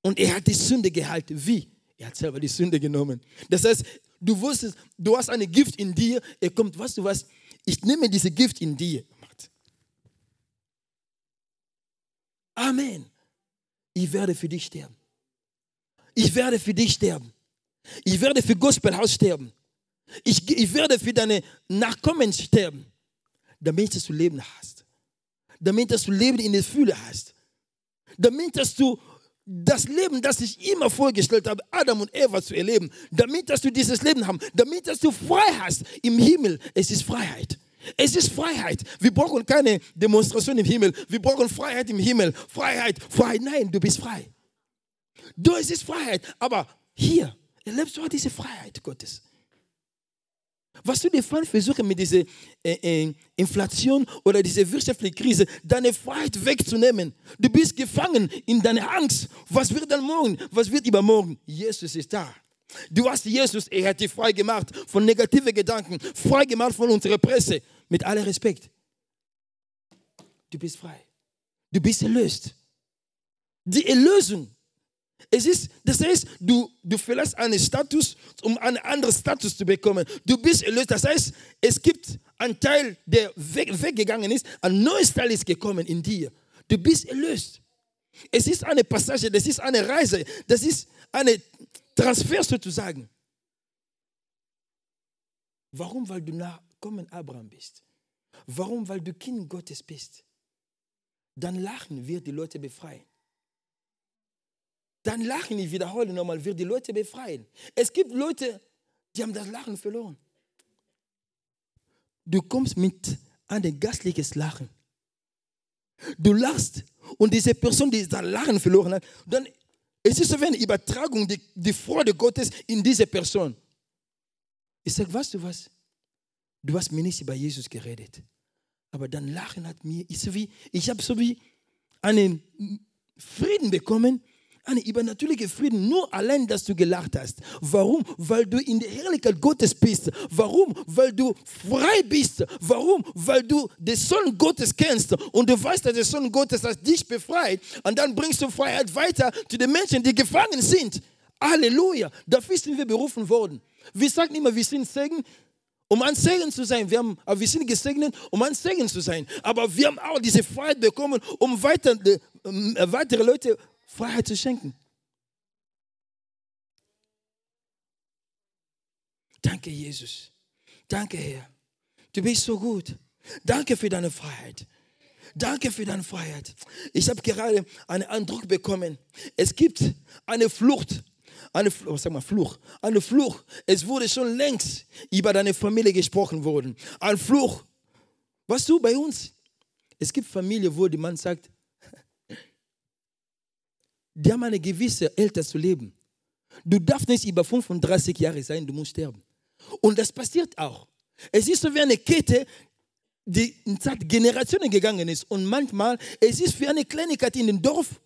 Und er hat die Sünde gehalten. Wie? Er hat selber die Sünde genommen. Das heißt, du wusstest, du hast eine Gift in dir. Er kommt, weißt du was? Ich nehme diese Gift in dir. Amen. Ich werde für dich sterben. Ich werde für dich sterben. Ich werde für Gospelhaus sterben. Ich, ich werde für deine Nachkommen sterben, damit du Leben hast. Damit du Leben in der Fülle hast. Damit du das Leben, das ich immer vorgestellt habe, Adam und Eva zu erleben, damit dass du dieses Leben haben, damit dass du frei hast im Himmel. Es ist Freiheit. Es ist Freiheit. Wir brauchen keine Demonstration im Himmel. Wir brauchen Freiheit im Himmel. Freiheit, Freiheit. Nein, du bist frei. Du, es ist Freiheit. Aber hier erlebst du diese Freiheit Gottes. Was du dir versuchen mit dieser äh, äh, Inflation oder dieser wirtschaftlichen Krise, deine Freiheit wegzunehmen. Du bist gefangen in deiner Angst. Was wird dann morgen? Was wird übermorgen? Jesus ist da. Du hast Jesus, er hat dich frei gemacht von negativen Gedanken, frei gemacht von unserer Presse. Mit allem Respekt. Du bist frei. Du bist erlöst. Die Erlösung es ist, das heißt, du, du verlässt einen Status, um einen anderen Status zu bekommen. Du bist erlöst. Das heißt, es gibt einen Teil, der weg, weggegangen ist, ein neues Teil ist gekommen in dir. Du bist erlöst. Es ist eine Passage, das ist eine Reise, das ist ein Transfer sozusagen. Warum? Weil du Nachkommen Abraham bist. Warum? Weil du Kind Gottes bist. Dann lachen wird die Leute befreien. Dann Lachen, ich wiederhole nochmal, wird die Leute befreien. Es gibt Leute, die haben das Lachen verloren. Du kommst mit einem gastliches Lachen. Du lachst und diese Person, die das Lachen verloren hat, dann es ist so wie eine Übertragung, die, die Freude Gottes in diese Person. Ich sage, weißt du was? Du hast mir nicht über Jesus geredet. Aber dein Lachen hat mir, ist so ich habe so wie einen Frieden bekommen, einen übernatürlichen Frieden, nur allein, dass du gelacht hast. Warum? Weil du in der Herrlichkeit Gottes bist. Warum? Weil du frei bist. Warum? Weil du den Sohn Gottes kennst und du weißt, dass der Sohn Gottes dich befreit und dann bringst du Freiheit weiter zu den Menschen, die gefangen sind. Halleluja. Dafür sind wir berufen worden. Wir sagen immer, wir sind Segen, um ein Segen zu sein. Wir, haben, wir sind gesegnet, um ein Segen zu sein. Aber wir haben auch diese Freiheit bekommen, um weiter, äh, weitere Leute Freiheit zu schenken. Danke, Jesus. Danke, Herr. Du bist so gut. Danke für deine Freiheit. Danke für deine Freiheit. Ich habe gerade einen Eindruck bekommen. Es gibt eine Flucht eine, oh, sag mal, Fluch, eine Fluch. Es wurde schon längst über deine Familie gesprochen worden. Ein Fluch. Was du bei uns? Es gibt Familien, wo der Mann sagt, (laughs) die haben eine gewisse Älter zu leben. Du darfst nicht über 35 Jahre sein, du musst sterben. Und das passiert auch. Es ist so wie eine Kette, die seit Generationen gegangen ist. Und manchmal, es ist für eine Kleinigkeit in dem Dorf,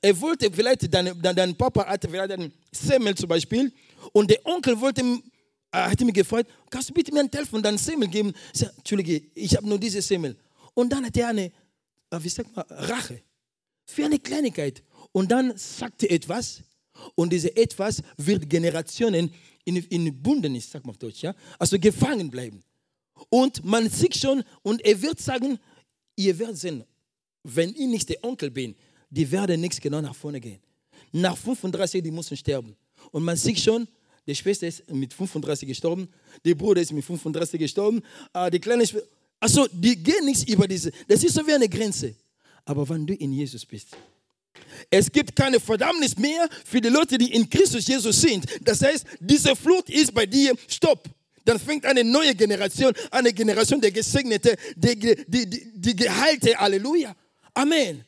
er wollte vielleicht, dein, dein Papa hatte vielleicht einen Semmel zum Beispiel und der Onkel wollte, äh, hat mich gefragt, kannst du bitte mir einen Teil von deinem Semmel geben? Ich sage, Entschuldige, ich habe nur diese Semmel. Und dann hat er eine, äh, wie sagt man, Rache für eine Kleinigkeit. Und dann sagte er etwas und diese etwas wird Generationen in, in Bundenis, sagt man auf Deutsch, ja? also gefangen bleiben. Und man sieht schon und er wird sagen, ihr werdet sehen, wenn ich nicht der Onkel bin, die werden nichts genau nach vorne gehen. Nach 35, die müssen sterben. Und man sieht schon, die Schwester ist mit 35 gestorben, der Bruder ist mit 35 gestorben, äh, die kleine Schwester, also die gehen nichts über diese, das ist so wie eine Grenze. Aber wenn du in Jesus bist, es gibt keine Verdammnis mehr für die Leute, die in Christus Jesus sind. Das heißt, diese Flut ist bei dir, stopp. Dann fängt eine neue Generation, eine Generation der Gesegnete, die, die, die, die Geheilte. Halleluja. Amen.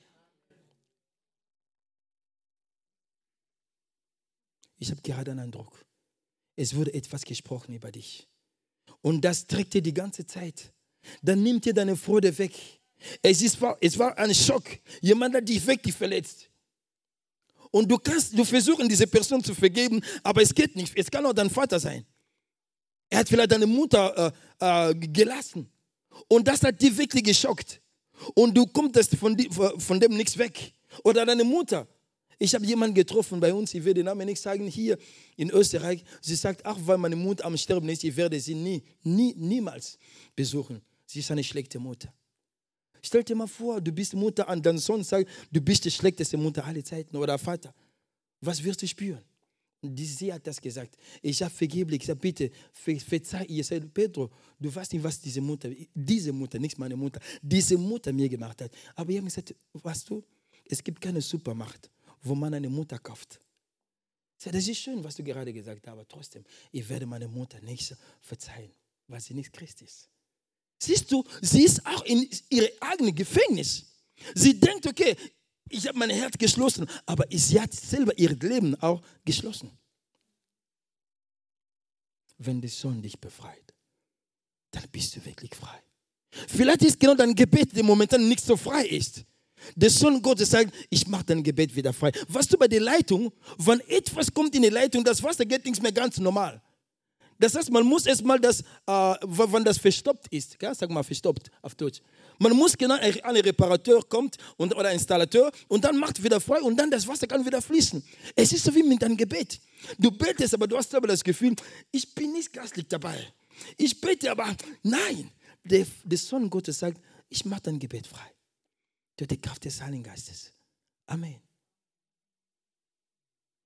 Ich habe gerade einen Eindruck. Es wurde etwas gesprochen über dich. Und das trägt dir die ganze Zeit. Dann nimmt dir deine Freude weg. Es, ist, es war ein Schock. Jemand hat dich wirklich verletzt. Und du kannst, du versuchen, diese Person zu vergeben, aber es geht nicht. Es kann auch dein Vater sein. Er hat vielleicht deine Mutter äh, äh, gelassen. Und das hat dich wirklich geschockt. Und du kommst von, von dem nichts weg. Oder deine Mutter. Ich habe jemanden getroffen bei uns, ich werde den Namen nicht sagen, hier in Österreich. Sie sagt, ach, weil meine Mutter am Sterben ist, ich werde sie nie, nie, niemals besuchen. Sie ist eine schlechte Mutter. Stell dir mal vor, du bist Mutter und dein Sohn sagt, du bist die schlechteste Mutter aller Zeiten oder Vater. Was wirst du spüren? Sie hat das gesagt. Ich habe vergeblich gesagt, bitte ver verzeih ihr. Sagt, Pedro, du weißt nicht, was diese Mutter, diese Mutter, nicht meine Mutter, diese Mutter mir gemacht hat. Aber ich habe gesagt, weißt du, es gibt keine Supermacht wo man eine Mutter kauft. Das ist schön, was du gerade gesagt hast, aber trotzdem, ich werde meine Mutter nicht verzeihen, weil sie nicht Christ ist. Siehst du, sie ist auch in ihrem eigenen Gefängnis. Sie denkt, okay, ich habe mein Herz geschlossen, aber sie hat selber ihr Leben auch geschlossen. Wenn der Sohn dich befreit, dann bist du wirklich frei. Vielleicht ist genau dein Gebet, der momentan nicht so frei ist. Der Sohn Gottes sagt, ich mache dein Gebet wieder frei. Was du bei der Leitung, wenn etwas kommt in die Leitung, das Wasser geht nicht mehr ganz normal. Das heißt, man muss erstmal das, äh, wenn das verstopft ist, gell? sag mal verstopft auf Deutsch. Man muss genau, ein Reparateur kommt und, oder ein Installateur und dann macht wieder frei und dann das Wasser kann wieder fließen. Es ist so wie mit deinem Gebet. Du betest, aber du hast aber das Gefühl, ich bin nicht geistlich dabei. Ich bete, aber nein. Der, der Sohn Gottes sagt, ich mache dein Gebet frei durch die Kraft des Heiligen Geistes. Amen.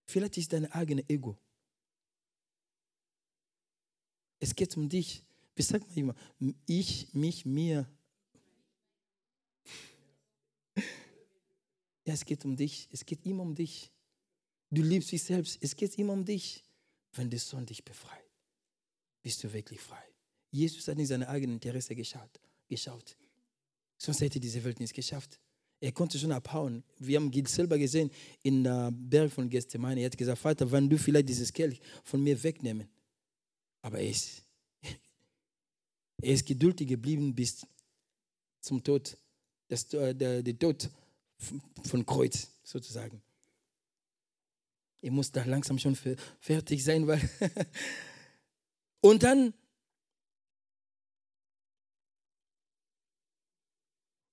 Vielleicht ist dein eigenes Ego. Es geht um dich. Wie sagt man immer? Ich, mich, mir. (laughs) Ja, es geht um dich. Es geht immer um dich. Du liebst dich selbst. Es geht immer um dich. Wenn der Sohn dich befreit, bist du wirklich frei. Jesus hat nicht seine eigenen Interesse geschaut. geschaut. Sonst hätte diese Welt nichts geschafft. Er konnte schon abhauen. Wir haben selber gesehen in der Berg von Gethsemane. Er hat gesagt, Vater, wenn du vielleicht dieses Kelch von mir wegnehmen. Aber er ist, (laughs) er ist geduldig geblieben bis zum Tod, das, der, der Tod von Kreuz sozusagen. Er muss da langsam schon fertig sein, weil (laughs) und dann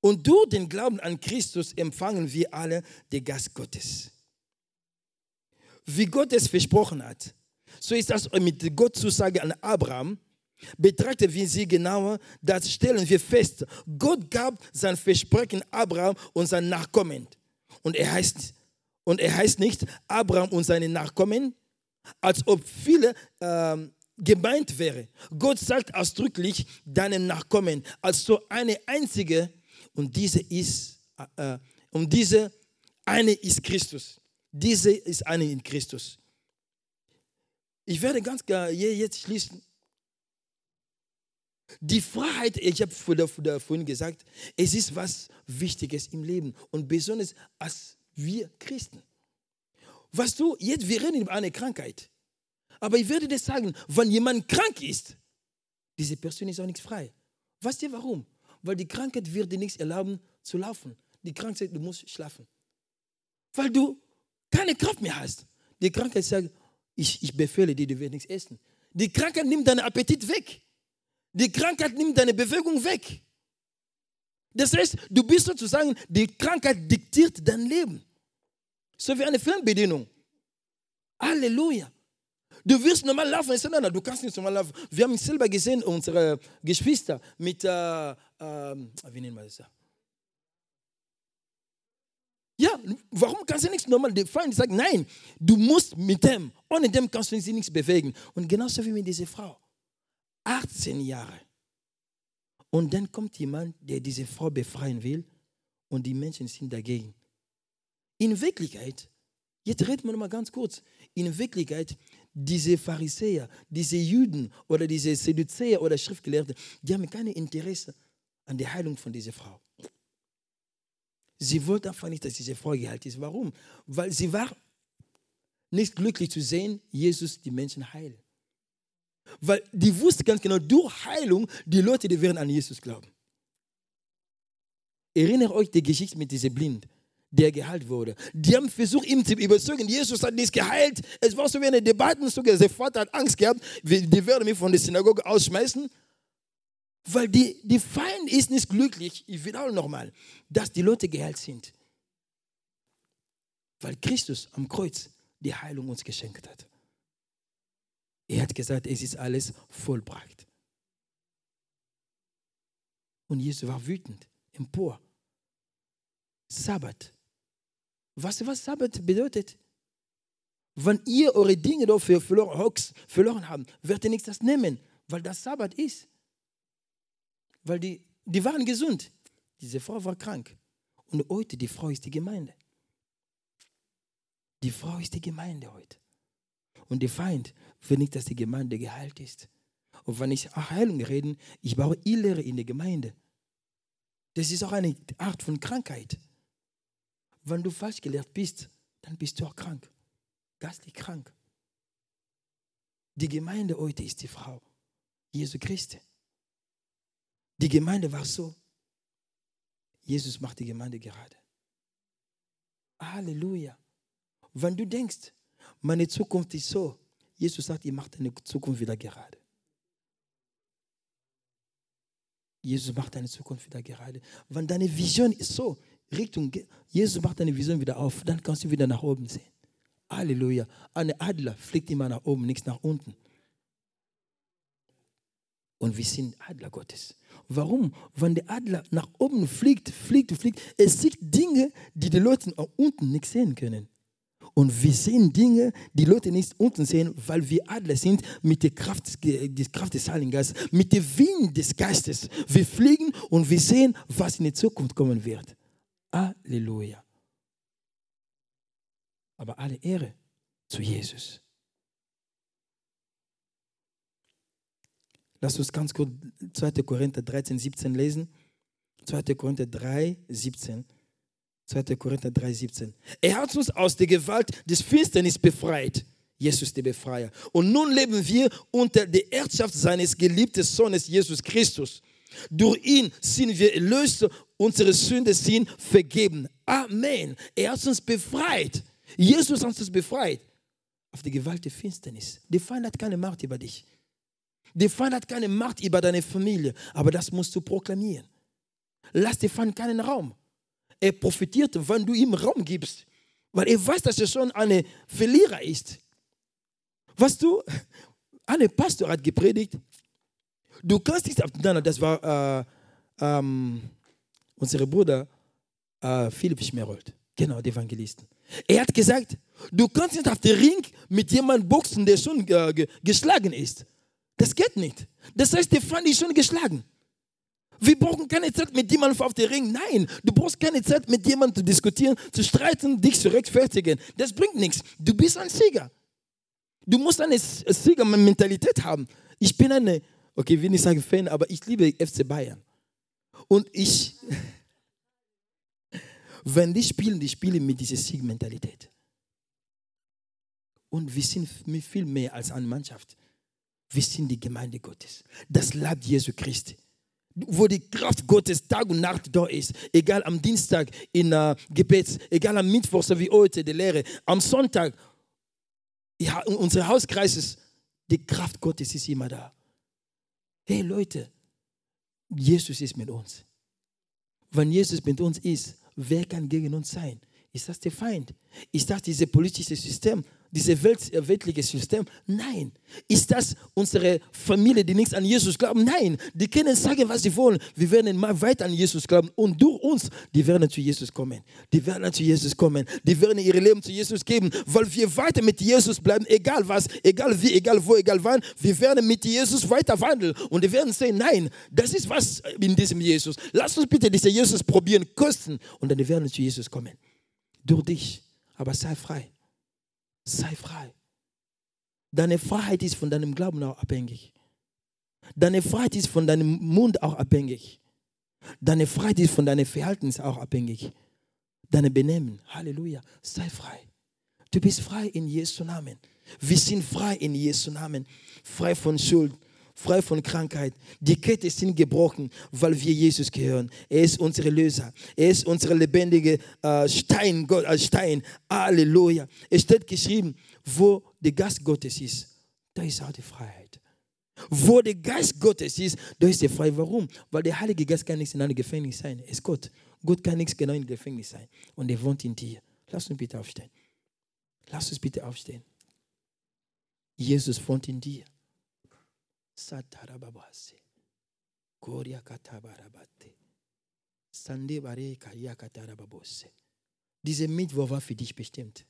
Und durch den Glauben an Christus empfangen wir alle den Geist Gottes. Wie Gott es versprochen hat. So ist das mit der Gottzusage an Abraham. Betrachten wir sie genauer, das stellen wir fest. Gott gab sein Versprechen Abraham und sein Nachkommen. Und er heißt, und er heißt nicht Abraham und seine Nachkommen, als ob viele ähm, gemeint wäre. Gott sagt ausdrücklich deinen Nachkommen als so eine einzige und diese ist, äh, äh, und diese eine ist Christus. Diese ist eine in Christus. Ich werde ganz jetzt schließen. Die Freiheit, ich habe vorhin gesagt, es ist was Wichtiges im Leben und besonders als wir Christen. Was du, jetzt, wir reden über eine Krankheit. Aber ich werde dir sagen, wenn jemand krank ist, diese Person ist auch nicht frei. Weißt du warum? Weil die Krankheit wird dir nichts erlauben zu laufen. Die Krankheit, du musst schlafen. Weil du keine Kraft mehr hast. Die Krankheit sagt, ich, ich befehle dir, du wirst nichts essen. Die Krankheit nimmt deinen Appetit weg. Die Krankheit nimmt deine Bewegung weg. Das heißt, du bist sozusagen, die Krankheit diktiert dein Leben. So wie eine Fernbedienung. Halleluja. Du wirst normal laufen. Ich sage, nein, du kannst nicht normal laufen. Wir haben selber gesehen, unsere Geschwister mit, äh, äh, wie nennen wir das? Ja, warum kannst du nichts normal? Der Feind sagt, nein, du musst mit dem, ohne dem kannst du nichts bewegen. Und genauso wie mit dieser Frau. 18 Jahre. Und dann kommt jemand, der diese Frau befreien will und die Menschen sind dagegen. In Wirklichkeit, jetzt reden wir mal ganz kurz, in Wirklichkeit diese Pharisäer, diese Juden oder diese Sedduzäer oder Schriftgelehrte, die haben kein Interesse an der Heilung von dieser Frau. Sie wollten einfach nicht, dass diese Frau geheilt ist. Warum? Weil sie war nicht glücklich zu sehen, Jesus die Menschen heilen. Weil die wussten ganz genau, durch Heilung, die Leute, die werden an Jesus glauben. Erinnert euch die Geschichte mit dieser Blind der geheilt wurde. Die haben versucht, ihn zu überzeugen. Jesus hat nicht geheilt. Es war so wie eine Debatte. Sein Vater hat Angst gehabt, die werden mich von der Synagoge ausschmeißen. Weil die, die Feind ist nicht glücklich, ich wiederhole nochmal, dass die Leute geheilt sind. Weil Christus am Kreuz die Heilung uns geschenkt hat. Er hat gesagt, es ist alles vollbracht. Und Jesus war wütend, empor. Sabbat Weißt was Sabbat bedeutet? Wenn ihr eure Dinge dafür verloren, habt, werdet ihr nichts das nehmen, weil das Sabbat ist. Weil die, die waren gesund. Diese Frau war krank. Und heute, die Frau ist die Gemeinde. Die Frau ist die Gemeinde heute. Und der Feind will nicht, dass die Gemeinde geheilt ist. Und wenn ich Heilung rede, ich brauche Irrlehre in der Gemeinde. Das ist auch eine Art von Krankheit. Wenn du falsch gelehrt bist, dann bist du auch krank. Geistlich krank. Die Gemeinde heute ist die Frau. Jesu Christi. Die Gemeinde war so. Jesus macht die Gemeinde gerade. Halleluja. Wenn du denkst, meine Zukunft ist so, Jesus sagt, ihr macht deine Zukunft wieder gerade. Jesus macht deine Zukunft wieder gerade. Wenn deine Vision ist so, Richtung, Jesus macht deine Vision wieder auf, dann kannst du wieder nach oben sehen. Halleluja. Ein Adler fliegt immer nach oben, nichts nach unten. Und wir sind Adler Gottes. Warum? Wenn der Adler nach oben fliegt, fliegt, fliegt, es sieht Dinge, die die Leute unten nicht sehen können. Und wir sehen Dinge, die Leute nicht unten sehen, weil wir Adler sind mit der Kraft, der Kraft des Heiligen Geistes, mit dem Wind des Geistes. Wir fliegen und wir sehen, was in der Zukunft kommen wird. Halleluja. Aber alle Ehre zu Jesus. Lass uns ganz kurz 2. Korinther 13, 17 lesen. 2. Korinther 3, 17. 2. Korinther 3, 17. Er hat uns aus der Gewalt des Finsternis befreit. Jesus der Befreier. Und nun leben wir unter der Herrschaft seines geliebten Sohnes Jesus Christus. Durch ihn sind wir erlöst, unsere Sünden sind vergeben. Amen. Er hat uns befreit. Jesus hat uns befreit. Auf die Gewalt der Finsternis. Der Feind hat keine Macht über dich. Der Feind hat keine Macht über deine Familie. Aber das musst du proklamieren. Lass dem Feind keinen Raum. Er profitiert, wenn du ihm Raum gibst. Weil er weiß, dass er schon ein Verlierer ist. Was du, ein Pastor hat gepredigt, du kannst nicht nein, das war äh, ähm, unser Bruder äh, Philipp Schmerold, genau, der Evangelisten. Er hat gesagt, du kannst nicht auf den Ring mit jemandem boxen, der schon äh, geschlagen ist. Das geht nicht. Das heißt, der Feind ist schon geschlagen. Wir brauchen keine Zeit mit jemandem auf den Ring. Nein, du brauchst keine Zeit mit jemandem zu diskutieren, zu streiten, dich zu rechtfertigen. Das bringt nichts. Du bist ein Sieger. Du musst eine Siegermentalität haben. Ich bin eine, okay, will nicht sagen Fan, aber ich liebe FC Bayern. Und ich, (laughs) wenn die spielen, die spielen mit dieser Siegmentalität. Und wir sind viel mehr als eine Mannschaft. Wir sind die Gemeinde Gottes. Das Leib Jesu Christi wo die Kraft Gottes Tag und Nacht da ist. Egal am Dienstag in uh, Gebet, egal am Mittwoch, so wie heute, die Lehre, am Sonntag, ja, unser Hauskreis ist, die Kraft Gottes ist immer da. Hey Leute, Jesus ist mit uns. Wenn Jesus mit uns ist, wer kann gegen uns sein? Ist das der Feind? Ist das dieses politische System? Dieses Welt, äh, weltliche System? Nein. Ist das unsere Familie, die nichts an Jesus glauben? Nein. Die können sagen, was sie wollen. Wir werden mal weiter an Jesus glauben und durch uns, die werden zu Jesus kommen. Die werden zu Jesus kommen. Die werden ihr Leben zu Jesus geben, weil wir weiter mit Jesus bleiben, egal was, egal wie, egal wo, egal wann. Wir werden mit Jesus weiter wandeln und die werden sagen, nein, das ist was in diesem Jesus. Lass uns bitte diesen Jesus probieren, kosten und dann werden zu Jesus kommen. Durch dich. Aber sei frei. Sei frei. Deine Freiheit ist von deinem Glauben auch abhängig. Deine Freiheit ist von deinem Mund auch abhängig. Deine Freiheit ist von deinem Verhalten auch abhängig. Deine Benehmen. Halleluja. Sei frei. Du bist frei in Jesu Namen. Wir sind frei in Jesu Namen. Frei von Schuld, frei von Krankheit. Die Kette sind gebrochen, weil wir Jesus gehören. Er ist unser Löser. Er ist unser lebendiger äh, Stein, Gott, äh, Stein. Halleluja. Es steht geschrieben, wo der Geist Gottes ist, da ist auch die Freiheit. Wo der Geist Gottes ist, da ist die Freiheit. Warum? Weil der Heilige Geist kann nichts in einem Gefängnis sein. Er ist Gott. Gott kann nichts genau in einem Gefängnis sein. Und er wohnt in dir. Lass uns bitte aufstehen. Lass uns bitte aufstehen. Jesus wohnt in dir. Satarababase. Koria katabarabate. Sande bare karia katarababose. Diese Mittwoch war für dich bestimmt.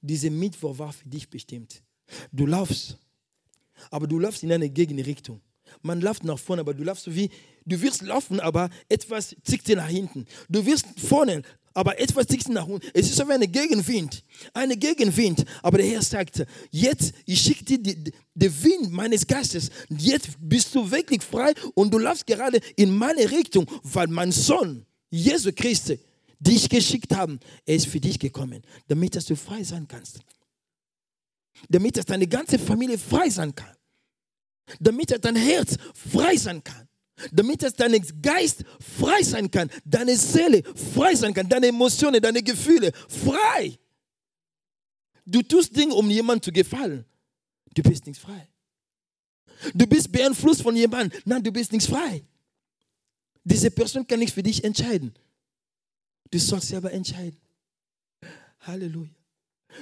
Diese Mittwoch war für dich bestimmt. Du laufst, aber du laufst in eine Gegenrichtung. Man läuft nach vorne, aber du läufst wie, du wirst laufen, aber etwas zieht dir nach hinten. Du wirst vorne, aber etwas zieht nach unten. Es ist so wie eine Gegenwind. Eine Gegenwind. Aber der Herr sagt, jetzt, ich schicke dir den Wind meines Geistes. Jetzt bist du wirklich frei und du läufst gerade in meine Richtung, weil mein Sohn, Jesus Christus, dich geschickt haben, er ist für dich gekommen, damit dass du frei sein kannst. Damit dass deine ganze Familie frei sein kann. Damit dass dein Herz frei sein kann damit es dein Geist frei sein kann, deine Seele frei sein kann, deine Emotionen, deine Gefühle frei. Du tust Dinge, um jemandem zu gefallen. Du bist nicht frei. Du bist beeinflusst von jemandem. Nein, du bist nicht frei. Diese Person kann nichts für dich entscheiden. Du sollst selber entscheiden. Halleluja.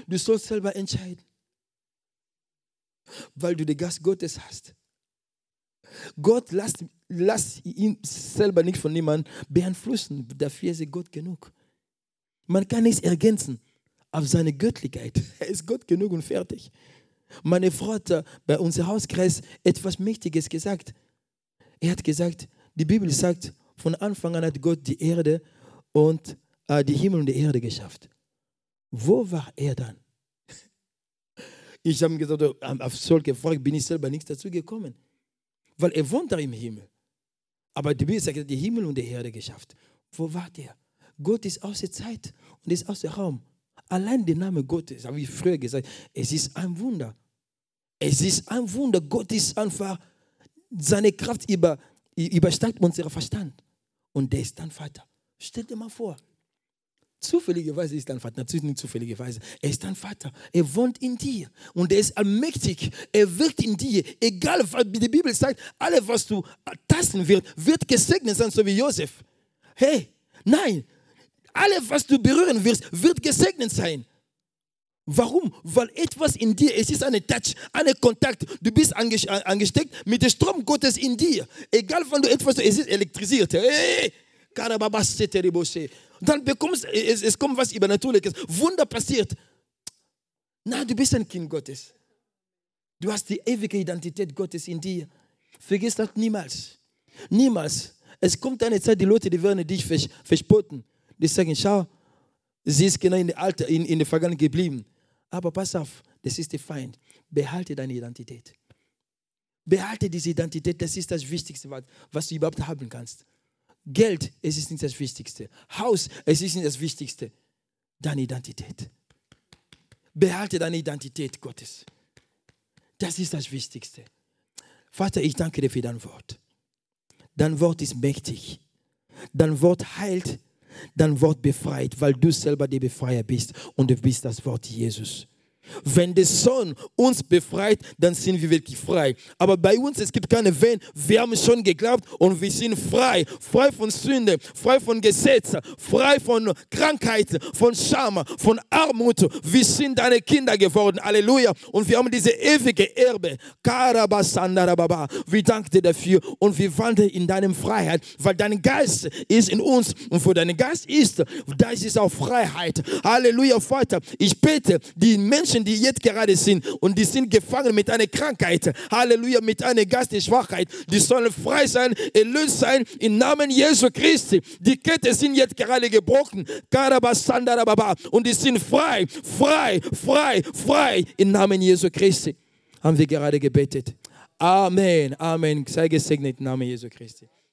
Du sollst selber entscheiden. Weil du den Gast Gottes hast. Gott lässt, lässt ihn selber nicht von niemandem beeinflussen. Dafür ist er Gott genug. Man kann nichts ergänzen auf seine Göttlichkeit. (laughs) Er ist Gott genug und fertig. Meine Frau hat bei unserem Hauskreis etwas Mächtiges gesagt. Er hat gesagt, die Bibel sagt, von Anfang an hat Gott die Erde und äh, die Himmel und die Erde geschafft. Wo war er dann? (laughs) Ich habe gesagt, auf solche Fragen bin ich selber nicht dazu gekommen. Weil er wohnt da im Himmel. Aber die Bibel sagt, die Himmel und die Erde geschafft. Wo war der? Gott ist aus der Zeit und ist aus dem Raum. Allein der Name Gottes, habe ich früher gesagt, es ist ein Wunder. Es ist ein Wunder. Gott ist einfach, seine Kraft über, übersteigt unseren Verstand. Und der ist dein Vater. Stell dir mal vor. Zufälligerweise ist dein Vater, natürlich nicht zufälligerweise, er ist dein Vater. Er wohnt in dir und er ist allmächtig. Er wirkt in dir. Egal, was die Bibel sagt, alles, was du tasten wirst, wird gesegnet sein, so wie Josef. Hey, nein, alles, was du berühren wirst, wird gesegnet sein. Warum? Weil etwas in dir, es ist eine Touch, ein Kontakt. Du bist angesteckt mit dem Strom Gottes in dir. Egal, wann du etwas, es ist elektrisiert. Hey, dann bekommst es, es kommt was Übernatürliches. Wunder passiert. Na, du bist ein Kind Gottes. Du hast die ewige Identität Gottes in dir. Vergiss das niemals. Niemals. Es kommt eine Zeit, die Leute, die werden dich verspotten. Die sagen, schau, sie ist genau in der, Alter, in, in der Vergangenheit geblieben. Aber pass auf, das ist der Feind. Behalte deine Identität. Behalte diese Identität, das ist das Wichtigste, was du überhaupt haben kannst. Geld, es ist nicht das Wichtigste. Haus, es ist nicht das Wichtigste. Deine Identität. Behalte deine Identität Gottes. Das ist das Wichtigste. Vater, ich danke dir für dein Wort. Dein Wort ist mächtig. Dein Wort heilt. Dein Wort befreit, weil du selber der Befreier bist und du bist das Wort Jesus. Wenn der Sohn uns befreit, dann sind wir wirklich frei. Aber bei uns, es gibt keine Wenn. Wir haben schon geglaubt und wir sind frei. Frei von Sünde, frei von Gesetzen, frei von Krankheiten, von Scham, von Armut. Wir sind deine Kinder geworden. Halleluja. Und wir haben diese ewige Erbe. Wir danken dir dafür und wir wandeln in deinem Freiheit, weil dein Geist ist in uns. Und wo dein Geist ist, da ist auch Freiheit. Halleluja, Vater. Ich bete, die Menschen, Menschen, die jetzt gerade sind und die sind gefangen mit einer Krankheit, Halleluja, mit einer Geistesschwachheit, die sollen frei sein, erlöst sein im Namen Jesu Christi. Die Kette sind jetzt gerade gebrochen, und die sind frei, frei, frei, frei im Namen Jesu Christi. Haben wir gerade gebetet. Amen, Amen. Sei gesegnet im Namen Jesu Christi.